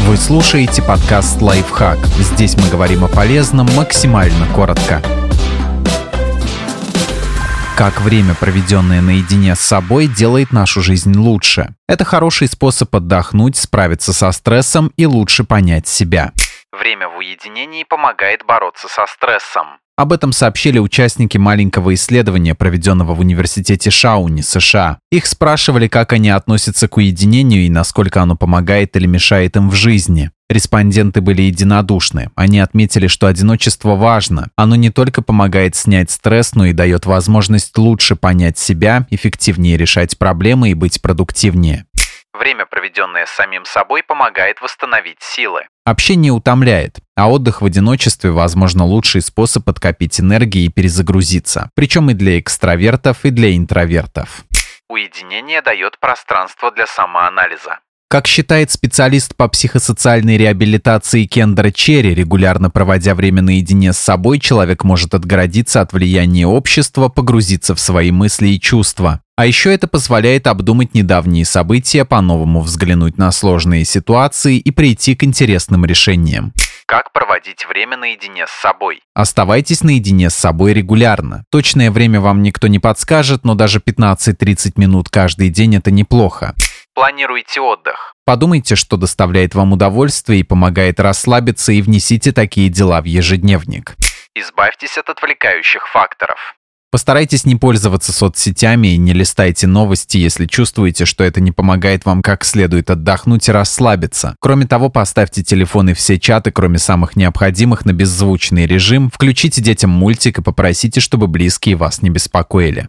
Вы слушаете подкаст «Лайфхак». Здесь мы говорим о полезном максимально коротко. Как время, проведенное наедине с собой, делает нашу жизнь лучше. Это хороший способ отдохнуть, справиться со стрессом и лучше понять себя. Время в уединении помогает бороться со стрессом. Об этом сообщили участники маленького исследования, проведенного в университете Шауни, США. Их спрашивали, как они относятся к уединению и насколько оно помогает или мешает им в жизни. Респонденты были единодушны. Они отметили, что одиночество важно. Оно не только помогает снять стресс, но и дает возможность лучше понять себя, эффективнее решать проблемы и быть продуктивнее. Время, проведенное самим собой, помогает восстановить силы. Общение утомляет, а отдых в одиночестве, возможно, лучший способ подкопить энергии и перезагрузиться. Причем и для экстравертов, и для интровертов. Уединение дает пространство для самоанализа. Как считает специалист по психосоциальной реабилитации Кендра Черри, регулярно проводя время наедине с собой, человек может отгородиться от влияния общества, погрузиться в свои мысли и чувства. А еще это позволяет обдумать недавние события, по-новому взглянуть на сложные ситуации и прийти к интересным решениям. Как проводить время наедине с собой? Оставайтесь наедине с собой регулярно. Точное время вам никто не подскажет, но даже 15-30 минут каждый день это неплохо. Планируйте отдых. Подумайте, что доставляет вам удовольствие и помогает расслабиться, и внесите такие дела в ежедневник. Избавьтесь от отвлекающих факторов. Постарайтесь не пользоваться соцсетями и не листайте новости, если чувствуете, что это не помогает вам как следует отдохнуть и расслабиться. Кроме того, поставьте телефоны все чаты, кроме самых необходимых, на беззвучный режим, включите детям мультик и попросите, чтобы близкие вас не беспокоили.